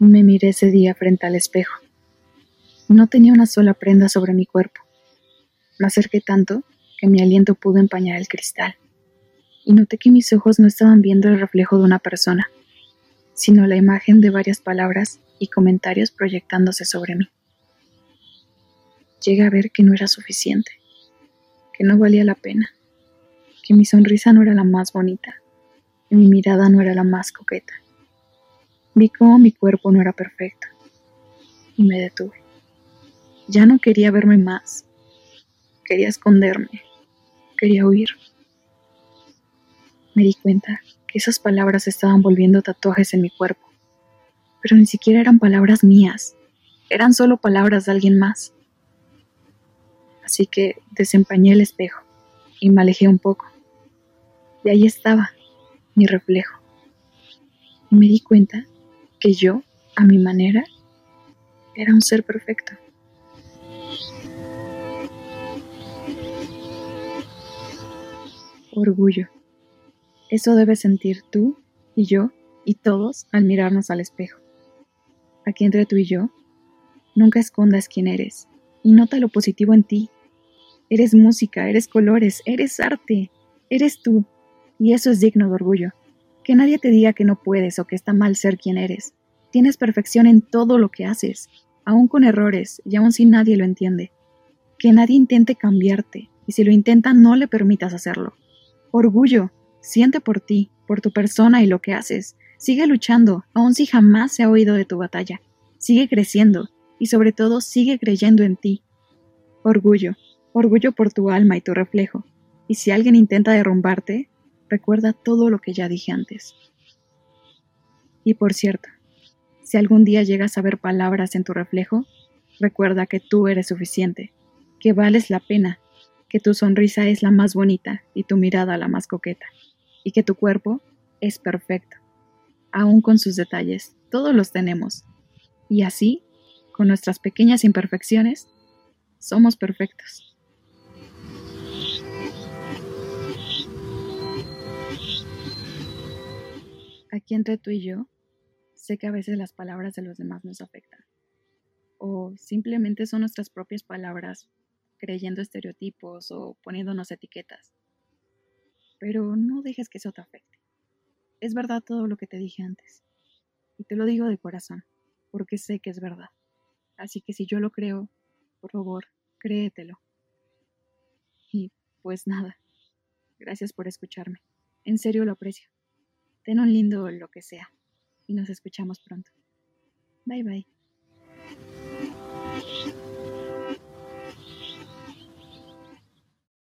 Me miré ese día frente al espejo. No tenía una sola prenda sobre mi cuerpo. Me acerqué tanto que mi aliento pudo empañar el cristal, y noté que mis ojos no estaban viendo el reflejo de una persona, sino la imagen de varias palabras y comentarios proyectándose sobre mí. Llegué a ver que no era suficiente, que no valía la pena, que mi sonrisa no era la más bonita, y mi mirada no era la más coqueta. Vi cómo mi cuerpo no era perfecto y me detuve. Ya no quería verme más. Quería esconderme. Quería huir. Me di cuenta que esas palabras estaban volviendo tatuajes en mi cuerpo, pero ni siquiera eran palabras mías, eran solo palabras de alguien más. Así que desempañé el espejo y me alejé un poco. Y ahí estaba, mi reflejo. Y me di cuenta que yo, a mi manera, era un ser perfecto. Orgullo. Eso debes sentir tú y yo y todos al mirarnos al espejo. Aquí entre tú y yo, nunca escondas quién eres y nota lo positivo en ti. Eres música, eres colores, eres arte, eres tú, y eso es digno de orgullo. Que nadie te diga que no puedes o que está mal ser quien eres. Tienes perfección en todo lo que haces, aún con errores y aún si nadie lo entiende. Que nadie intente cambiarte y si lo intenta no le permitas hacerlo. Orgullo, siente por ti, por tu persona y lo que haces. Sigue luchando, aun si jamás se ha oído de tu batalla. Sigue creciendo y sobre todo sigue creyendo en ti. Orgullo, orgullo por tu alma y tu reflejo. Y si alguien intenta derrumbarte, recuerda todo lo que ya dije antes. Y por cierto, si algún día llegas a ver palabras en tu reflejo, recuerda que tú eres suficiente, que vales la pena, que tu sonrisa es la más bonita y tu mirada la más coqueta, y que tu cuerpo es perfecto, aún con sus detalles, todos los tenemos. Y así, con nuestras pequeñas imperfecciones, somos perfectos. Aquí entre tú y yo, sé que a veces las palabras de los demás nos afectan. O simplemente son nuestras propias palabras creyendo estereotipos o poniéndonos etiquetas. Pero no dejes que eso te afecte. Es verdad todo lo que te dije antes. Y te lo digo de corazón, porque sé que es verdad. Así que si yo lo creo, por favor, créetelo. Y pues nada, gracias por escucharme. En serio lo aprecio. Ten un lindo lo que sea y nos escuchamos pronto. Bye bye.